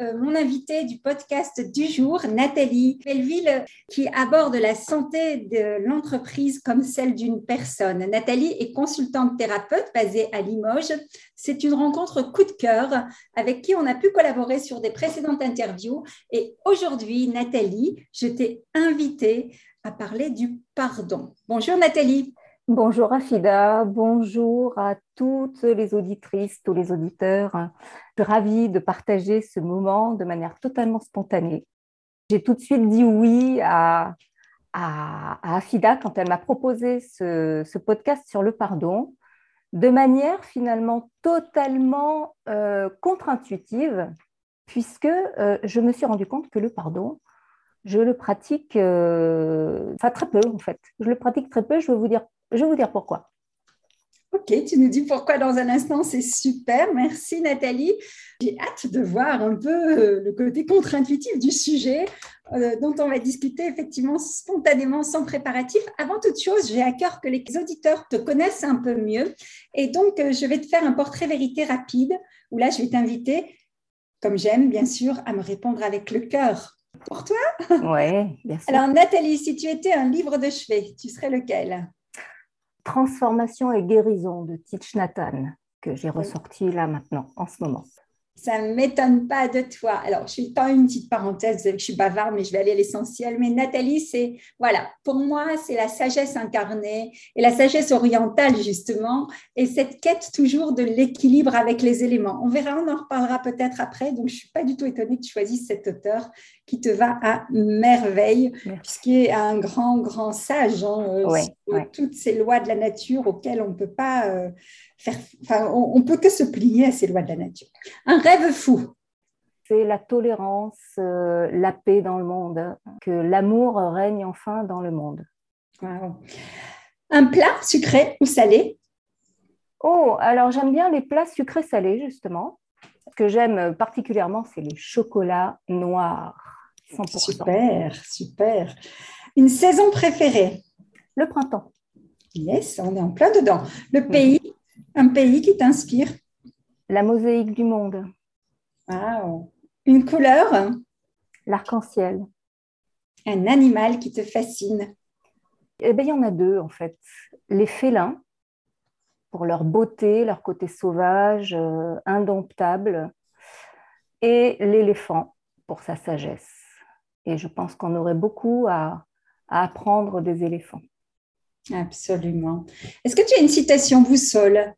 Euh, mon invité du podcast du jour, Nathalie Belleville, qui aborde la santé de l'entreprise comme celle d'une personne. Nathalie est consultante thérapeute basée à Limoges. C'est une rencontre coup de cœur avec qui on a pu collaborer sur des précédentes interviews. Et aujourd'hui, Nathalie, je t'ai invitée à parler du pardon. Bonjour Nathalie. Bonjour Afida, bonjour à toutes les auditrices, tous les auditeurs. Je suis ravie de partager ce moment de manière totalement spontanée. J'ai tout de suite dit oui à, Afida quand elle m'a proposé ce, podcast sur le pardon, de manière finalement totalement euh, contre-intuitive, puisque euh, je me suis rendu compte que le pardon, je le pratique, euh, enfin très peu en fait. Je le pratique très peu. Vais vous dire je vais vous dire pourquoi. Ok, tu nous dis pourquoi dans un instant, c'est super. Merci Nathalie. J'ai hâte de voir un peu euh, le côté contre-intuitif du sujet euh, dont on va discuter effectivement spontanément, sans préparatif. Avant toute chose, j'ai à cœur que les auditeurs te connaissent un peu mieux. Et donc, euh, je vais te faire un portrait vérité rapide où là, je vais t'inviter, comme j'aime bien sûr, à me répondre avec le cœur. Pour toi? Oui, bien sûr. Alors Nathalie, si tu étais un livre de chevet, tu serais lequel? Transformation et guérison de Tich Nathan, que j'ai ressorti là maintenant, en ce moment. Ça ne m'étonne pas de toi. Alors, je fais pas une petite parenthèse, vous savez que je suis bavarde, mais je vais aller à l'essentiel. Mais Nathalie, c'est, voilà, pour moi, c'est la sagesse incarnée et la sagesse orientale, justement, et cette quête toujours de l'équilibre avec les éléments. On verra, on en reparlera peut-être après. Donc, je ne suis pas du tout étonnée que tu choisisses cet auteur qui te va à merveille, puisqu'il est un grand, grand sage, hein, euh, toutes ces lois de la nature auxquelles on ne peut pas. Euh, on, ne peut que se plier à ces lois de la nature. Un rêve fou. C'est la tolérance, euh, la paix dans le monde, que l'amour règne enfin dans le monde. Un plat sucré ou salé? Oh, alors j'aime bien les plats sucrés salés, justement. Ce que j'aime particulièrement, c'est les chocolats noirs. 100%. Super, super. Une saison préférée? Le printemps. Yes, on est en plein dedans. Le pays un pays qui t'inspire La mosaïque du monde. Wow. Une couleur L'arc-en-ciel. Un animal qui te fascine Eh bien, il y en a deux en fait. Les félins, pour leur beauté, leur côté sauvage, euh, indomptable, et l'éléphant, pour sa sagesse. Et je pense qu'on aurait beaucoup à apprendre des éléphants. Absolument. Est-ce que tu as une citation boussole?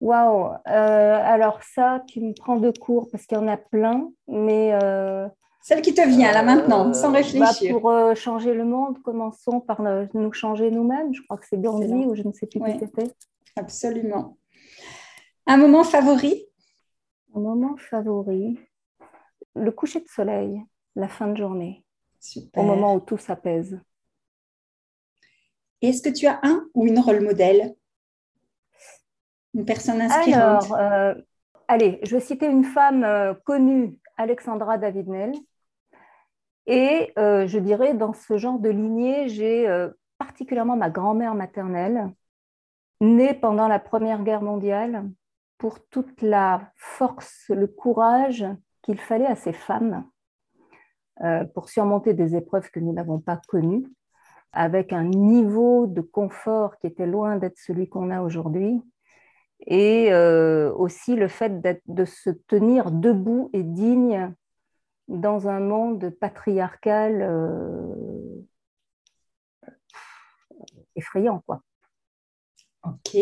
Waouh euh, Alors ça, tu me prends de court parce qu'il y en a plein, mais... Euh, Celle qui te vient là maintenant, sans euh, bah, réfléchir. pour changer le monde, commençons par nous changer nous-mêmes. Je crois que c'est Gandhi ou je ne sais plus qui c'était. Absolument. Un moment favori? Un moment favori Le coucher de soleil, la fin de journée. Super. Au moment où tout s'apaise. Est-ce que tu as un ou une rôle modèle? Une personne inspirante Alors, euh, allez, je vais citer une femme euh, connue, Alexandra David-Nel. Et euh, je dirais, dans ce genre de lignée, j'ai particulièrement ma grand-mère maternelle, née pendant la Première Guerre mondiale, pour toute la force, le courage qu'il fallait à ces femmes pour surmonter des épreuves que nous n'avons pas connues, avec un niveau de confort qui était loin d'être celui qu'on a aujourd'hui, et euh, aussi le fait de se tenir debout et digne dans un monde patriarcal euh, effrayant, quoi.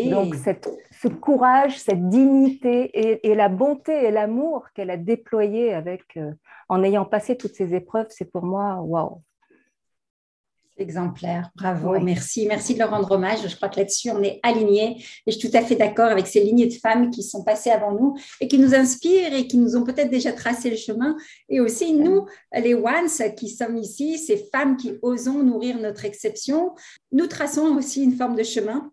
Donc, ce courage, cette dignité et, la bonté et l'amour qu'elle a déployé avec, euh, en ayant passé toutes ces épreuves, c'est pour moi, waouh. Exemplaire, bravo, merci, merci de leur rendre hommage. Je crois que là-dessus, on est alignés et je suis tout à fait d'accord avec ces lignées de femmes qui sont passées avant nous et qui nous inspirent et qui nous ont peut-être déjà tracé le chemin. Et aussi, nous, les ones qui sommes ici, ces femmes qui osons nourrir notre exception, nous traçons aussi une forme de chemin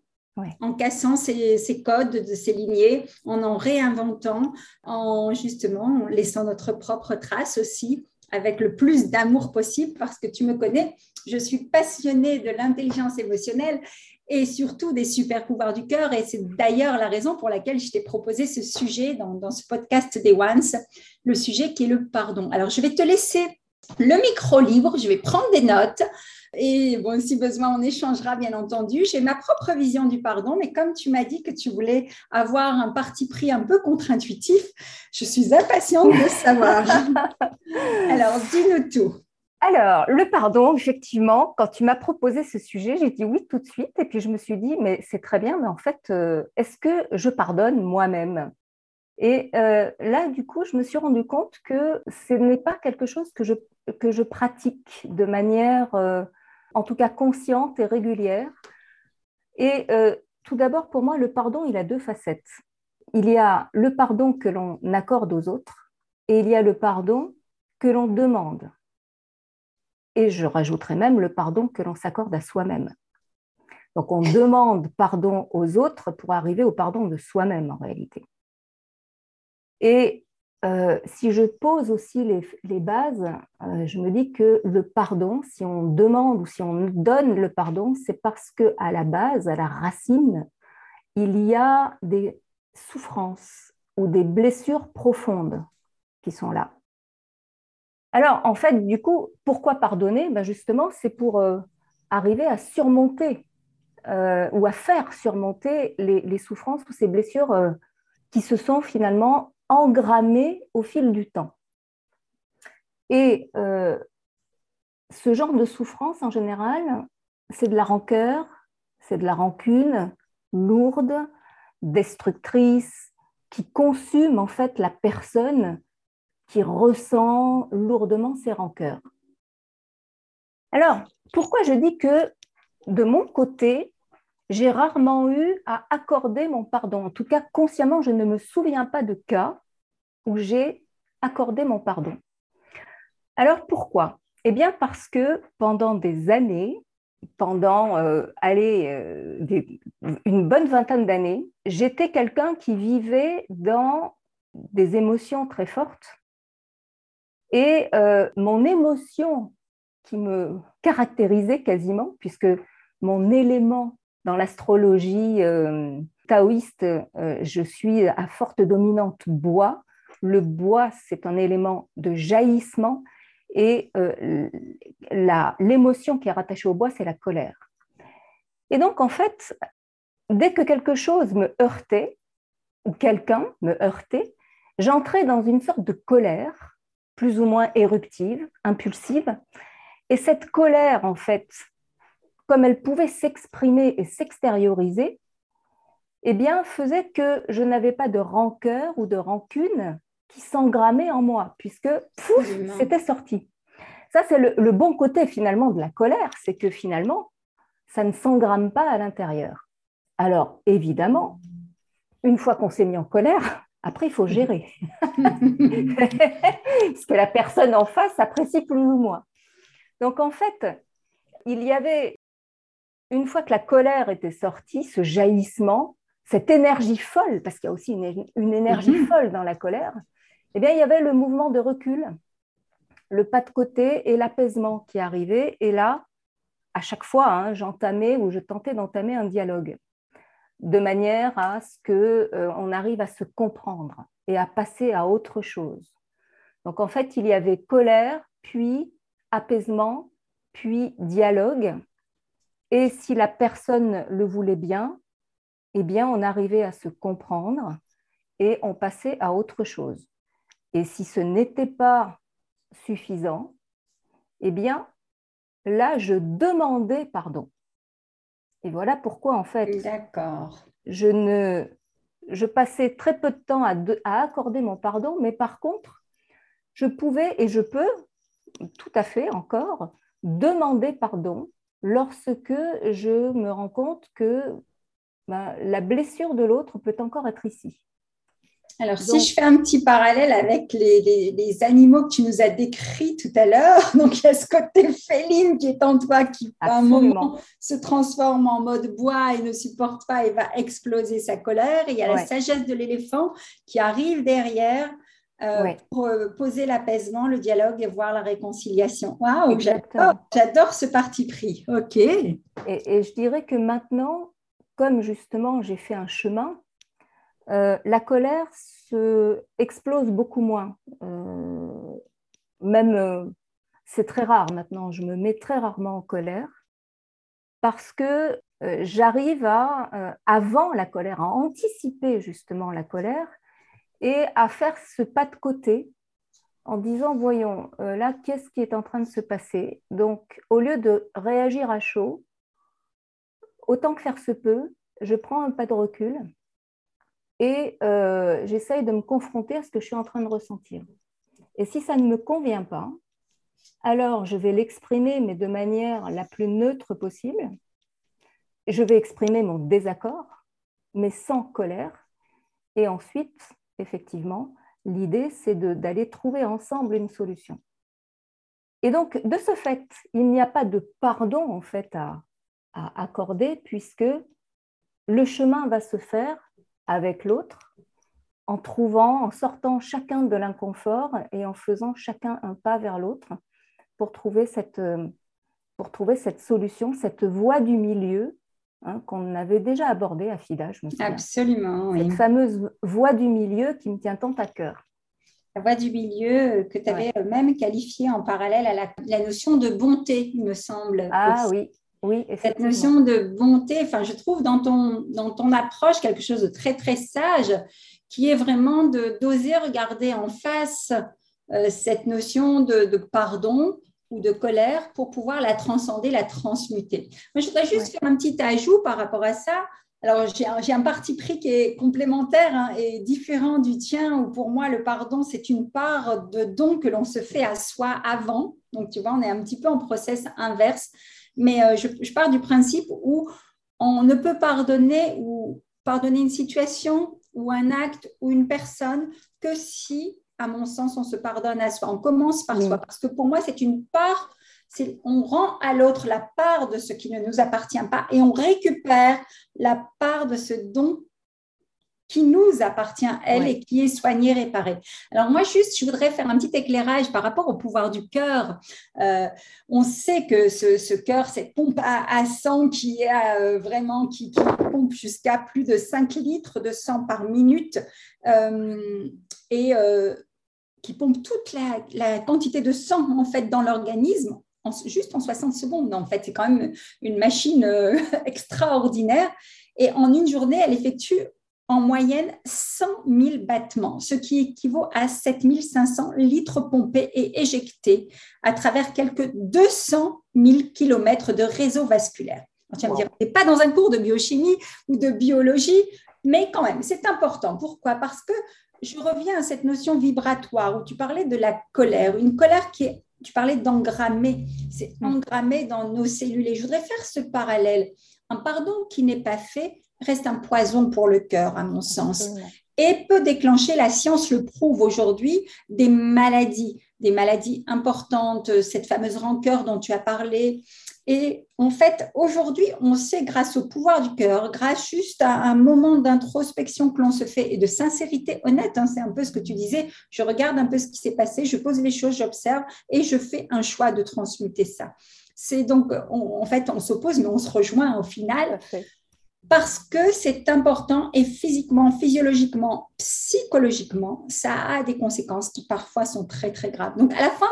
en cassant ces, codes de ces lignées, en en réinventant, en justement laissant notre propre trace aussi avec le plus d'amour possible parce que tu me connais, je suis passionnée de l'intelligence émotionnelle et surtout des super pouvoirs du cœur. Et c'est d'ailleurs la raison pour laquelle je t'ai proposé ce sujet dans, dans ce podcast des Ones, le sujet qui est le pardon. Alors, je vais te laisser le micro libre, je vais prendre des notes. Et bon, si besoin, on échangera, bien entendu. J'ai ma propre vision du pardon, mais comme tu m'as dit que tu voulais avoir un parti pris un peu contre-intuitif, je suis impatiente de savoir. Alors, dis-nous tout. Alors, le pardon, effectivement, quand tu m'as proposé ce sujet, j'ai dit oui tout de suite. Et puis, je me suis dit, mais c'est très bien, mais en fait, euh, est-ce que je pardonne moi-même? Et euh, là, du coup, je me suis rendu compte que ce n'est pas quelque chose que je, que je pratique de manière euh, en tout cas consciente et régulière. Et euh, tout d'abord, pour moi, le pardon, il a deux facettes. Il y a le pardon que l'on accorde aux autres et il y a le pardon que l'on demande. Et je rajouterai même le pardon que l'on s'accorde à soi-même. Donc on demande pardon aux autres pour arriver au pardon de soi-même en réalité. Et euh, si je pose aussi les, bases, euh, je me dis que le pardon, si on demande ou si on donne le pardon, c'est parce que à la base, à la racine, il y a des souffrances ou des blessures profondes qui sont là. Alors, en fait, du coup, pourquoi pardonner? Ben Justement, c'est pour euh, arriver à surmonter ou à faire surmonter les, les souffrances ou ces blessures qui se sont finalement engrammé au fil du temps. Et euh, ce genre de souffrance, en général, c'est de la rancœur, c'est de la rancune lourde, destructrice, qui consume en fait la personne qui ressent lourdement ses rancœurs. Alors, pourquoi je dis que de mon côté, j'ai rarement eu à accorder mon pardon. En tout cas, consciemment, je ne me souviens pas de cas où j'ai accordé mon pardon. Alors pourquoi? Eh bien parce que pendant des années, pendant euh, euh, une bonne vingtaine d'années, j'étais quelqu'un qui vivait dans des émotions très fortes. Et euh, mon émotion qui me caractérisait quasiment, puisque mon élément dans l'astrologie euh, taoïste, euh, je suis à forte dominante bois. Le bois, c'est un élément de jaillissement et euh, l'émotion qui est rattachée au bois, c'est la colère. Et donc, en fait, dès que quelque chose me heurtait, ou quelqu'un me heurtait, j'entrais dans une sorte de colère, plus ou moins éruptive, impulsive. Et cette colère, en fait, comme elle pouvait s'exprimer et s'extérioriser, eh bien, faisait que je n'avais pas de rancœur ou de rancune qui s'engrammait en moi, puisque c'était sorti. Ça, c'est le, bon côté finalement de la colère, c'est que finalement, ça ne s'engramme pas à l'intérieur. Alors, évidemment, une fois qu'on s'est mis en colère, après, il faut gérer. Ce que la personne en face apprécie plus ou moins. Donc, en fait, il y avait une fois que la colère était sortie, ce jaillissement, cette énergie folle, parce qu'il y a aussi une, énergie mhm. folle dans la colère, eh bien, il y avait le mouvement de recul, le pas de côté et l'apaisement qui arrivait. Et là, à chaque fois, hein, j'entamais ou je tentais d'entamer un dialogue, de manière à ce qu'on euh, arrive à se comprendre et à passer à autre chose. Donc, en fait, il y avait colère, puis apaisement, puis dialogue. Et si la personne le voulait bien, eh bien, on arrivait à se comprendre et on passait à autre chose. Et si ce n'était pas suffisant, eh bien, là, je demandais pardon. Et voilà pourquoi, en fait, je ne je passais très peu de temps à, à, accorder mon pardon, mais par contre, je pouvais et je peux tout à fait encore demander pardon lorsque je me rends compte que ben, la blessure de l'autre peut encore être ici. Alors, si je fais un petit parallèle avec les, animaux que tu nous as décrits tout à l'heure, donc il y a ce côté féline qui est en toi qui, à un moment, se transforme en mode bois et ne supporte pas et va exploser sa colère. Et il y a la sagesse de l'éléphant qui arrive derrière euh, pour euh, poser l'apaisement, le dialogue et voir la réconciliation. Waouh, j'adore ce parti pris. OK. et je dirais que maintenant, comme justement j'ai fait un chemin, euh, la colère se explose beaucoup moins. Euh, même, c'est très rare maintenant, je me mets très rarement en colère parce que j'arrive à, avant la colère, à anticiper justement la colère et à faire ce pas de côté en disant, voyons, là, qu'est-ce qui est en train de se passer? Donc, au lieu de réagir à chaud, autant que faire se peut, je prends un pas de recul et euh, j'essaye de me confronter à ce que je suis en train de ressentir. Et si ça ne me convient pas, alors je vais l'exprimer, mais de manière la plus neutre possible. Je vais exprimer mon désaccord, mais sans colère. Et ensuite, effectivement, l'idée, c'est d'aller trouver ensemble une solution. Et donc, de ce fait, il n'y a pas de pardon en fait à, accorder, puisque le chemin va se faire avec l'autre, en trouvant, en sortant chacun de l'inconfort et en faisant chacun un pas vers l'autre pour trouver cette, pour trouver cette solution, cette voie du milieu hein, qu'on avait déjà abordée à FIDA, je me souviens. Absolument. Cette fameuse voie du milieu qui me tient tant à cœur. La voie du milieu que tu avais même qualifiée en parallèle à la, notion de bonté, il me semble. Ah oui, oui, cette notion de bonté, enfin, je trouve dans ton, dans ton approche quelque chose de très, très sage, qui est vraiment d'oser regarder en face euh, cette notion de, pardon ou de colère pour pouvoir la transcender, la transmuter. Moi, je voudrais juste faire un petit ajout par rapport à ça. Alors, j'ai un parti pris qui est complémentaire hein, et différent du tien, où pour moi, le pardon, c'est une part de don que l'on se fait à soi avant. Donc, tu vois, on est un petit peu en process inverse. Mais euh, je, pars du principe où on ne peut pardonner ou pardonner une situation ou un acte ou une personne que si, à mon sens, on se pardonne à soi. On commence par soi. Parce que pour moi, c'est une part on rend à l'autre la part de ce qui ne nous appartient pas et on récupère la part de ce don qui nous appartient, elle, et qui est soignée, réparée. Alors moi, juste, je voudrais faire un petit éclairage par rapport au pouvoir du cœur. Euh, on sait que ce, cœur, cette pompe à, sang qui est euh, vraiment, qui, pompe jusqu'à plus de 5 litres de sang par minute, euh, et qui pompe toute la, la, quantité de sang, en fait, dans l'organisme, juste en 60 secondes. En fait, c'est quand même une machine extraordinaire. Et en une journée, elle effectue en moyenne 100 000 battements, ce qui équivaut à 7 500 litres pompés et éjectés à travers quelques 200 000 kilomètres de réseau vasculaire. tu vas me dire, n'est pas dans un cours de biochimie ou de biologie, mais quand même, c'est important. Pourquoi? Parce que je reviens à cette notion vibratoire où tu parlais de la colère, une colère qui est, tu parlais d'engrammer, c'est mm. engrammé dans nos cellules. Et je voudrais faire ce parallèle. Un pardon qui n'est pas fait reste un poison pour le cœur, à mon sens, et peut déclencher, la science le prouve aujourd'hui, des maladies, des maladies importantes, cette fameuse rancœur dont tu as parlé. Et en fait, aujourd'hui, on sait grâce au pouvoir du cœur, grâce juste à un moment d'introspection que l'on se fait et de sincérité honnête, hein, c'est un peu ce que tu disais, je regarde un peu ce qui s'est passé, je pose les choses, j'observe et je fais un choix de transmuter ça. C'est donc, en fait, on s'oppose, mais on se rejoint au final parce que c'est important et physiquement, physiologiquement, psychologiquement, ça a des conséquences qui parfois sont très, très graves. Donc, à la fin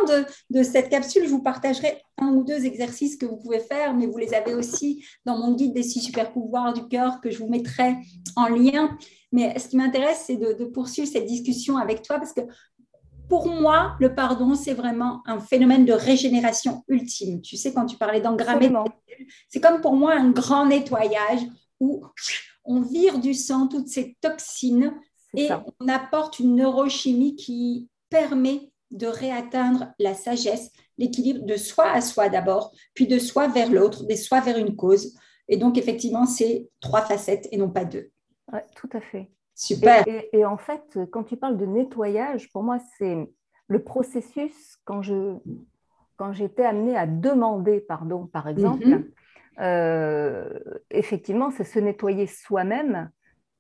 de, cette capsule, je vous partagerai un ou deux exercices que vous pouvez faire, mais vous les avez aussi dans mon guide des six super pouvoirs du cœur que je vous mettrai en lien. Mais ce qui m'intéresse, c'est de, poursuivre cette discussion avec toi parce que pour moi, le pardon, c'est vraiment un phénomène de régénération ultime. Tu sais, quand tu parlais d'engrammer, c'est comme pour moi un grand nettoyage où on vire du sang toutes ces toxines et on apporte une neurochimie qui permet de réatteindre la sagesse, l'équilibre de soi à soi d'abord, puis de soi vers l'autre, de soi vers une cause. Et donc, effectivement, c'est trois facettes et non pas deux. Oui, tout à fait. Super. Et, en fait, quand tu parles de nettoyage, pour moi, c'est le processus quand je quand j'étais amenée à demander pardon, par exemple, mhm. euh, effectivement, c'est se nettoyer soi-même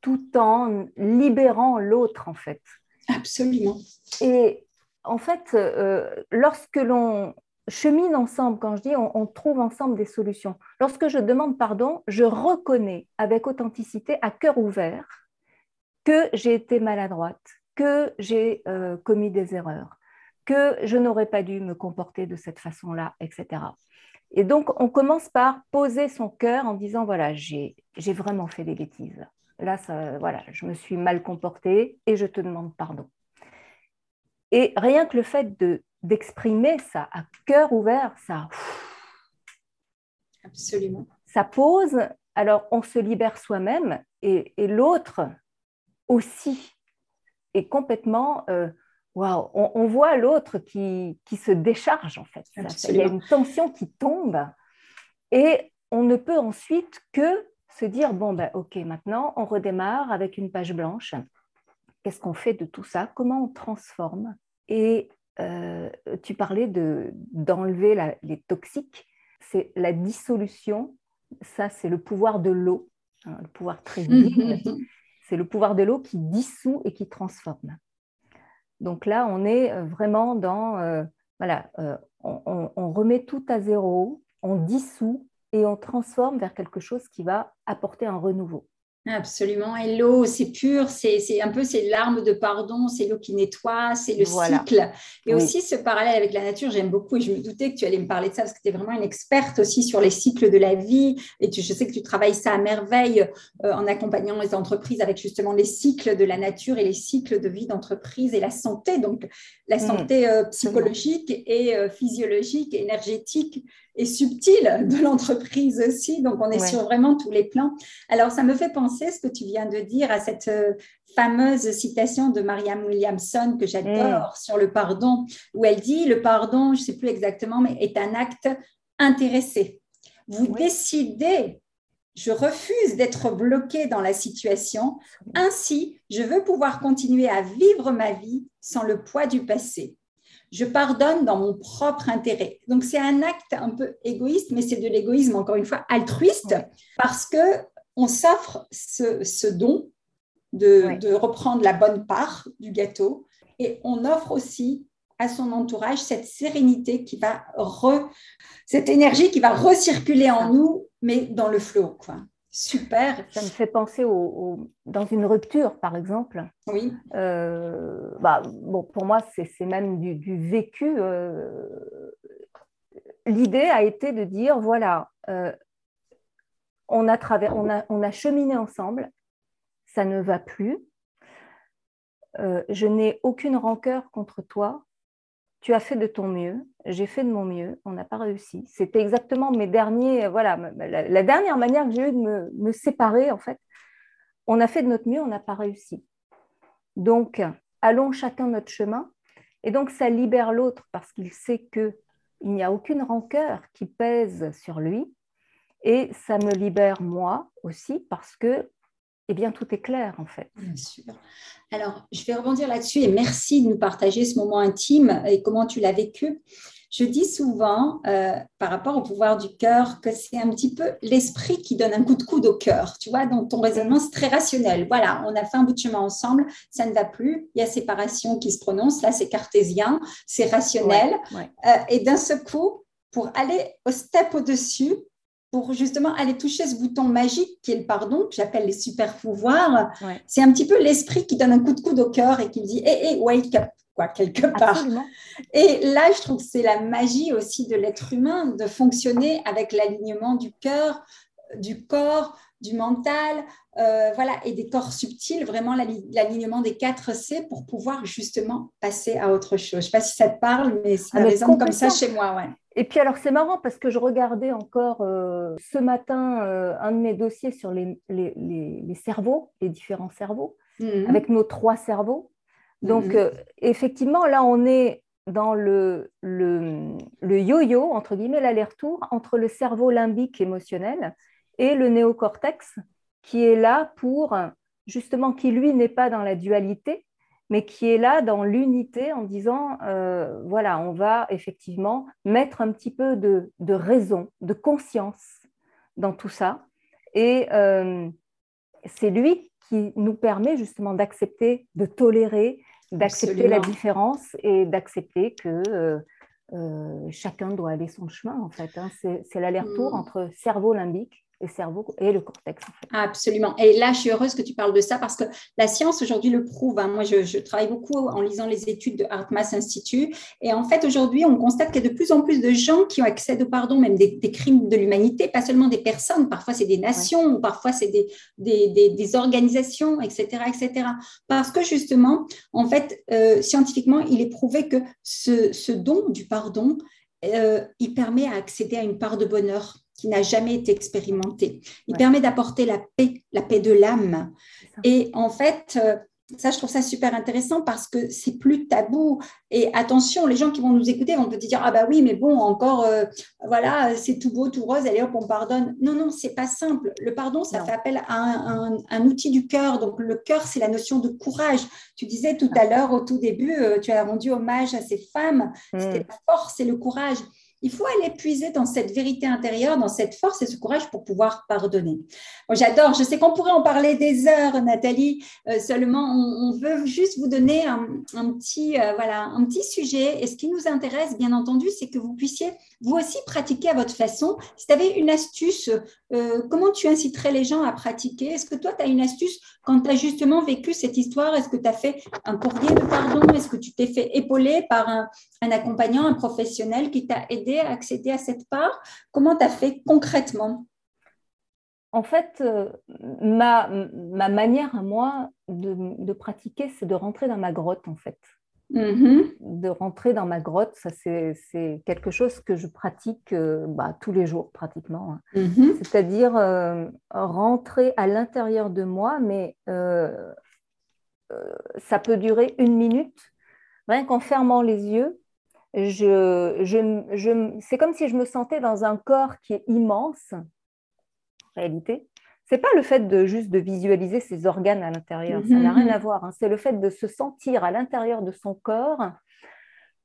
tout en libérant l'autre, en fait. Absolument. Et en fait, euh, lorsque l'on chemine ensemble, quand je dis on, trouve ensemble des solutions, lorsque je demande pardon, je reconnais avec authenticité, à cœur ouvert, que j'ai été maladroite, que j'ai euh, commis des erreurs, que je n'aurais pas dû me comporter de cette façon-là, etc. Et donc, on commence par poser son cœur en disant, voilà, j'ai vraiment fait des bêtises. Là, ça, voilà, je me suis mal comportée et je te demande pardon. Et rien que le fait d'exprimer ça à cœur ouvert, ça. Absolument. Ça pose, alors on se libère soi-même et, l'autre aussi est complètement. Euh, waouh, on, voit l'autre qui, qui, se décharge en fait. Il y a une tension qui tombe et on ne peut ensuite que se dire bon, ben, ok, maintenant on redémarre avec une page blanche. Qu'est-ce qu'on fait de tout ça? Comment on transforme? Et euh, tu parlais d'enlever les toxiques. C'est la dissolution. Ça, c'est le pouvoir de l'eau, hein, le pouvoir très vite. c'est le pouvoir de l'eau qui dissout et qui transforme. Donc là, on est euh, vraiment dans, euh, voilà, on, remet tout à zéro, on dissout et on transforme vers quelque chose qui va apporter un renouveau. Absolument. Et l'eau, c'est pur, c'est un peu c'est l'arme de pardon, c'est l'eau qui nettoie, c'est le cycle. Et aussi ce parallèle avec la nature, j'aime beaucoup et je me doutais que tu allais me parler de ça parce que tu es vraiment une experte aussi sur les cycles de la vie et je sais que tu travailles ça à merveille euh, en accompagnant les entreprises avec justement les cycles de la nature et les cycles de vie d'entreprise et la santé, donc la mm. santé euh, psychologique et euh, physiologique, énergétique et subtile de l'entreprise aussi. Donc, on est sur vraiment tous les plans. Alors, ça me fait penser ce que tu viens de dire à cette euh, fameuse citation de Marianne Williamson que j'adore mm. sur le pardon, où elle dit le pardon, je ne sais plus exactement, mais est un acte intéressé. Vous décidez je refuse d'être bloqué dans la situation. Ainsi, je veux pouvoir continuer à vivre ma vie sans le poids du passé je pardonne dans mon propre intérêt. Donc c'est un acte un peu égoïste, mais c'est de l'égoïsme encore une fois altruiste parce que on s'offre ce, don de, reprendre la bonne part du gâteau et on offre aussi à son entourage cette sérénité qui va re, cette énergie qui va recirculer en nous, mais dans le flot. Quoi. Super. Ça me fait penser au, dans une rupture, par exemple. Oui. Euh, bah, bon, pour moi, c'est même du, vécu. Euh, l'idée a été de dire voilà, euh, on, a on, a, on a cheminé ensemble, ça ne va plus. je n'ai aucune rancœur contre toi tu as fait de ton mieux, j'ai fait de mon mieux, on n'a pas réussi. C'était exactement mes derniers, voilà, la, dernière manière que j'ai eu de me, séparer, en fait. On a fait de notre mieux, on n'a pas réussi. Donc, allons chacun notre chemin. Et donc, ça libère l'autre parce qu'il sait qu'il n'y a aucune rancœur qui pèse sur lui. Et ça me libère moi aussi parce que eh bien, tout est clair en fait. Bien sûr. Alors, je vais rebondir là-dessus et merci de nous partager ce moment intime et comment tu l'as vécu. Je dis souvent, euh, par rapport au pouvoir du cœur, que c'est un petit peu l'esprit qui donne un coup de coude au cœur. Tu vois, dans ton raisonnement, c'est très rationnel. Voilà, on a fait un bout de chemin ensemble, ça ne va plus, il y a séparation qui se prononce. Là, c'est cartésien, c'est rationnel. Euh, et d'un seul coup, pour aller au step au-dessus, pour justement aller toucher ce bouton magique qui est le pardon, que j'appelle les super pouvoirs. C'est un petit peu l'esprit qui donne un coup de coude au cœur et qui me dit hé, hé, wake up, quoi, quelque part. Et là, je trouve que c'est la magie aussi de l'être humain de fonctionner avec l'alignement du cœur du corps, du mental, euh, voilà, et des corps subtils, vraiment l'alignement des quatre C pour pouvoir justement passer à autre chose. Je ne sais pas si ça te parle, mais ça ah, résonne comme ça chez moi. Ouais. Et puis alors c'est marrant parce que je regardais encore euh, ce matin euh, un de mes dossiers sur les, les, les, cerveaux, les différents cerveaux, mhm. avec nos trois cerveaux. Donc mhm. effectivement, là on est dans le, le, le yo-yo, entre guillemets, l'aller-retour entre le cerveau limbique émotionnel et le néocortex qui est là pour, justement, qui lui n'est pas dans la dualité, mais qui est là dans l'unité en disant, euh, voilà, on va effectivement mettre un petit peu de, raison, de conscience dans tout ça. Et euh, c'est lui qui nous permet justement d'accepter, de tolérer, d'accepter la différence et d'accepter que euh, chacun doit aller son chemin, en fait. Hein. C'est l'aller-retour mm. entre cerveau limbique le cerveau et le cortex. Absolument. Et là, je suis heureuse que tu parles de ça parce que la science aujourd'hui le prouve. Hein. Moi, je, travaille beaucoup en lisant les études de HeartMath Institute. Et en fait, aujourd'hui, on constate qu'il y a de plus en plus de gens qui ont accès au pardon, même des, crimes de l'humanité, pas seulement des personnes. Parfois, c'est des nations, parfois, c'est des, des, organisations, etc., etc. Parce que justement, en fait, euh, scientifiquement, il est prouvé que ce, ce don du pardon, euh, il permet à accéder à une part de bonheur qui n'a jamais été expérimenté. Il permet d'apporter la paix, la paix de l'âme. Et en fait, euh, ça, je trouve ça super intéressant parce que c'est plus tabou. Et attention, les gens qui vont nous écouter vont peut-être dire ah bah oui, mais bon, encore, euh, voilà, c'est tout beau, tout rose, allez hop, on pardonne. Non, non, c'est pas simple. Le pardon, ça fait appel à un, outil du cœur. Donc le cœur, c'est la notion de courage. Tu disais tout à l'heure, au tout début, euh, tu as rendu hommage à ces femmes. Hmm. C'était la force et le courage il faut aller puiser dans cette vérité intérieure, dans cette force et ce courage pour pouvoir pardonner. J'adore, je sais qu'on pourrait en parler des heures, Nathalie, euh, seulement on, veut juste vous donner un, petit, euh, voilà, un petit sujet. Et ce qui nous intéresse, bien entendu, c'est que vous puissiez vous aussi pratiquer à votre façon. Si tu avais une astuce, euh, comment tu inciterais les gens à pratiquer? Est-ce que toi, tu as une astuce quand tu as justement vécu cette histoire? Est-ce que tu as fait un courrier de pardon? Est-ce que tu t'es fait épauler par un, accompagnant, un professionnel qui t'a aidé à accéder à cette part? Comment tu as fait concrètement? En fait, euh, ma, ma, manière à moi de, de pratiquer, c'est de rentrer dans ma grotte, en fait. Mm-hmm. De rentrer dans ma grotte, ça c'est quelque chose que je pratique euh, bah, tous les jours pratiquement. Hein. Mm-hmm. C'est-à-dire euh, rentrer à l'intérieur de moi, mais ça peut durer une minute, rien qu'en fermant les yeux je, je, c'est comme si je me sentais dans un corps qui est immense, en réalité. C'est pas le fait de juste de visualiser ses organes à l'intérieur, ça n'a rien à voir. Hein. C'est le fait de se sentir à l'intérieur de son corps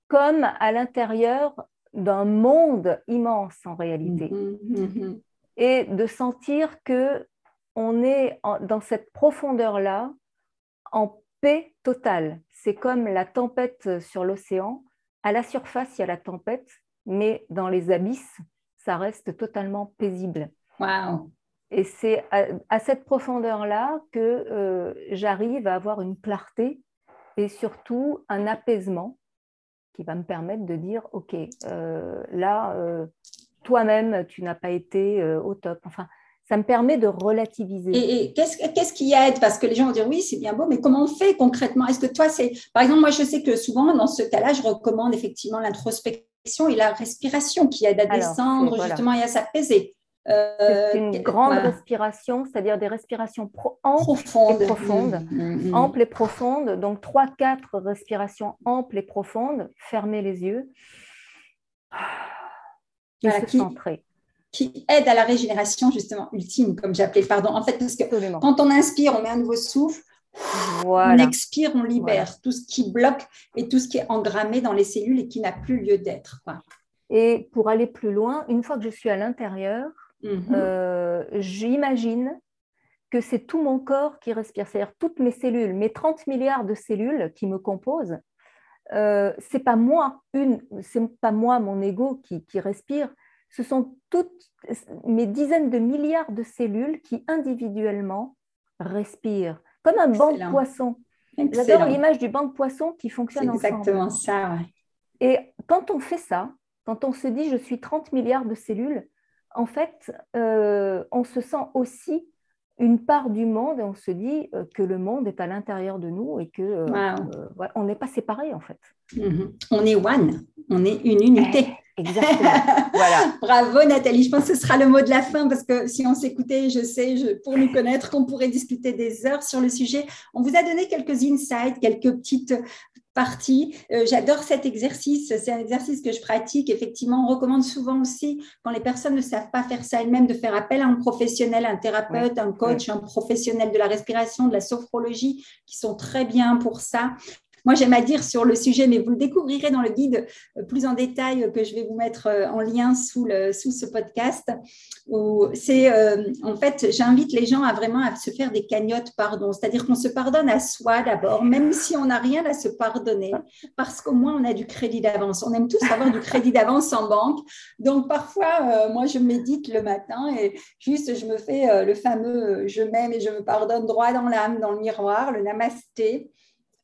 comme à l'intérieur d'un monde immense en réalité, mm-hmm. et de sentir que on est dans cette profondeur là en paix totale. C'est comme la tempête sur l'océan à la surface, il y a la tempête, mais dans les abysses, ça reste totalement paisible. Wow. Et c'est à, cette profondeur-là que euh, j'arrive à avoir une clarté et surtout un apaisement qui va me permettre de dire, OK, euh, là, euh, toi-même, tu n'as pas été au top. Enfin, ça me permet de relativiser. Et, qu'est-ce qui aide? Parce que les gens vont dire oui, c'est bien beau, mais comment on fait concrètement? Est-ce que toi, c'est. Par exemple, moi, je sais que souvent, dans ce cas-là, je recommande effectivement l'introspection et la respiration qui aide à descendre justement et à s'apaiser. Euh, c'est une grande respiration, c'est-à-dire des respirations amples et profondes. Mmh, mmh, mmh. Amples et profondes. Donc, trois, quatre respirations amples et profondes. Fermez les yeux. Et se centrer qui aide à la régénération justement ultime, comme j'appelais, pardon. En fait, parce que quand on inspire, on met un nouveau souffle. On expire, on libère tout ce qui bloque et tout ce qui est engrammé dans les cellules et qui n'a plus lieu d'être. Et pour aller plus loin, une fois que je suis à l'intérieur, mhm. euh, j'imagine que c'est tout mon corps qui respire, c'est-à-dire toutes mes cellules, mes 30 milliards de cellules qui me composent. Euh, c'est pas moi, une, c'est pas moi, mon ego qui, qui respire, ce sont toutes mes dizaines de milliards de cellules qui individuellement respirent, comme un banc de poissons. J'adore l'image du banc de poissons qui fonctionne ensemble. exactement ça, Et quand on fait ça, quand on se dit je suis 30 milliards de cellules, en fait, on se sent aussi une part du monde et on se dit euh, que le monde est à l'intérieur de nous et que euh, euh, on n'est pas séparés en fait. Mhm. On est one, on est une unité. Eh, exactement. voilà. Bravo Nathalie, je pense que ce sera le mot de la fin parce que si on s'écoutait, je sais, je, pour nous connaître, qu'on pourrait discuter des heures sur le sujet. On vous a donné quelques insights, quelques petites partie. Euh, j'adore cet exercice. C'est un exercice que je pratique. Effectivement, on recommande souvent aussi, quand les personnes ne savent pas faire ça elles-mêmes, de faire appel à un professionnel, un thérapeute, un coach, un professionnel de la respiration, de la sophrologie, qui sont très bien pour ça. Moi, j'aime à dire sur le sujet, mais vous le découvrirez dans le guide euh, plus en détail que je vais vous mettre euh, en lien sous, le, sous ce podcast. C'est euh, en fait, j'invite les gens à vraiment à se faire des cagnottes pardon, c'est-à-dire qu'on se pardonne à soi d'abord, même si on n'a rien à se pardonner, parce qu'au moins on a du crédit d'avance. On aime tous avoir du crédit d'avance en banque. Donc parfois, moi, je médite le matin et juste je me fais le fameux je m'aime et je me pardonne droit dans l'âme, dans le miroir, le namasté.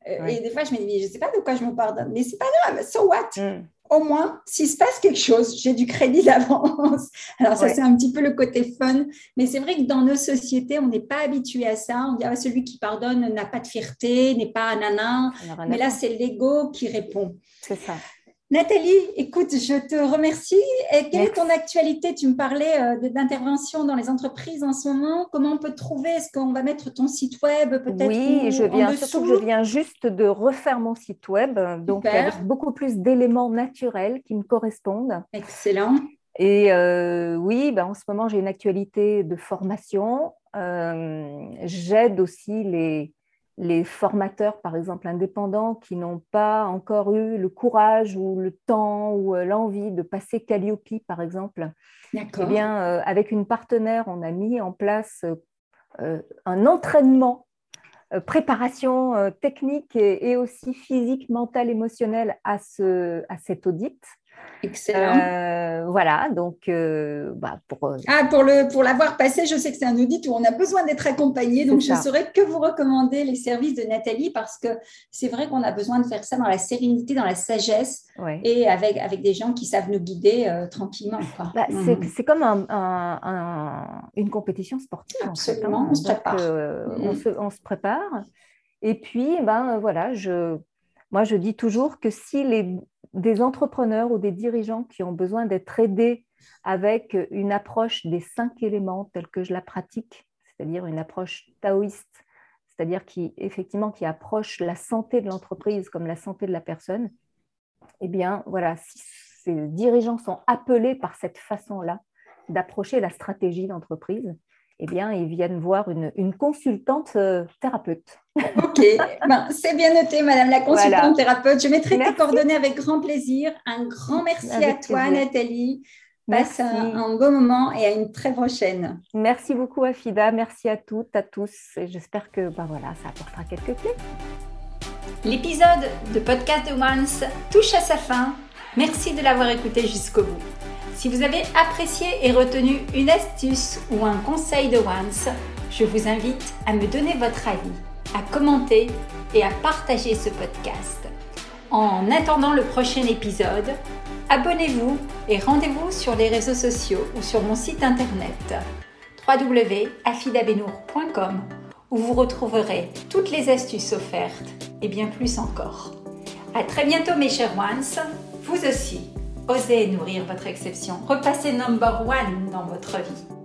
Euh, et des fois, je me dis, je ne sais pas de quoi je me pardonne, mais c'est pas grave, so what? Mm. Au moins, s'il se passe quelque chose, j'ai du crédit d'avance. Alors, ça, c'est un petit peu le côté fun. Mais c'est vrai que dans nos sociétés, on n'est pas habitué à ça. On dit, ah, celui qui pardonne n'a pas de fierté, n'est pas nanan. Mais là, c'est l'ego qui répond. C'est ça. Nathalie, écoute, je te remercie. Et quelle est ton actualité? Tu me parlais euh, d'intervention dans les entreprises en ce moment. Comment on peut te trouver? Est-ce qu'on va mettre ton site web peut-être Oui, je viens, surtout que je viens juste de refaire mon site web, donc avec beaucoup plus d'éléments naturels qui me correspondent. Excellent. Et euh, oui, ben, en ce moment, j'ai une actualité de formation. Euh, j'aide aussi les, les formateurs, par exemple, indépendants qui n'ont pas encore eu le courage ou le temps ou euh, l'envie de passer Calliope, par exemple. Eh bien, euh, avec une partenaire, on a mis en place euh, un entraînement, préparation technique et, aussi physique, mentale, émotionnelle à, ce, à cet audit. Excellent. Euh, voilà, donc euh, bah, pour, euh, ah, pour, le, pour l'avoir passé, je sais que c'est un audit où on a besoin d'être accompagné, donc je ne saurais que vous recommander les services de Nathalie parce que c'est vrai qu'on a besoin de faire ça dans la sérénité, dans la sagesse et avec, avec des gens qui savent nous guider tranquillement. Bah, mhm. c'est, comme un, une compétition sportive. Hein. Absolument, on se prépare. on, mhm. se, on, se, prépare. Et puis, ben, voilà, je, moi je dis toujours que si les des entrepreneurs ou des dirigeants qui ont besoin d'être aidés avec une approche des cinq éléments telle que je la pratique, c'est-à-dire une approche taoïste, c'est-à-dire qui effectivement approche la santé de l'entreprise comme la santé de la personne. Eh bien, voilà, si ces dirigeants sont appelés par cette façon-là d'approcher la stratégie d'entreprise, eh bien, ils viennent voir une, consultante euh, thérapeute. Ok, ben, c'est bien noté, Madame la consultante thérapeute. Je mettrai tes coordonnées avec grand plaisir. Un grand merci à toi, Nathalie. Passe un, un, beau moment et à une très prochaine. Merci beaucoup, Afida. Merci à toutes, à tous. Et j'espère que ben voilà, ça apportera quelques clés. L'épisode de Podcast de Once touche à sa fin. Merci de l'avoir écouté jusqu'au bout. Si vous avez apprécié et retenu une astuce ou un conseil de Once, je vous invite à me donner votre avis, à commenter et à partager ce podcast. En attendant le prochain épisode, abonnez-vous et rendez-vous sur les réseaux sociaux ou sur mon site internet www.afidabenour.com où vous retrouverez toutes les astuces offertes et bien plus encore. À très bientôt mes chers ones, vous aussi Osez nourrir votre exception. Repassez number one dans votre vie.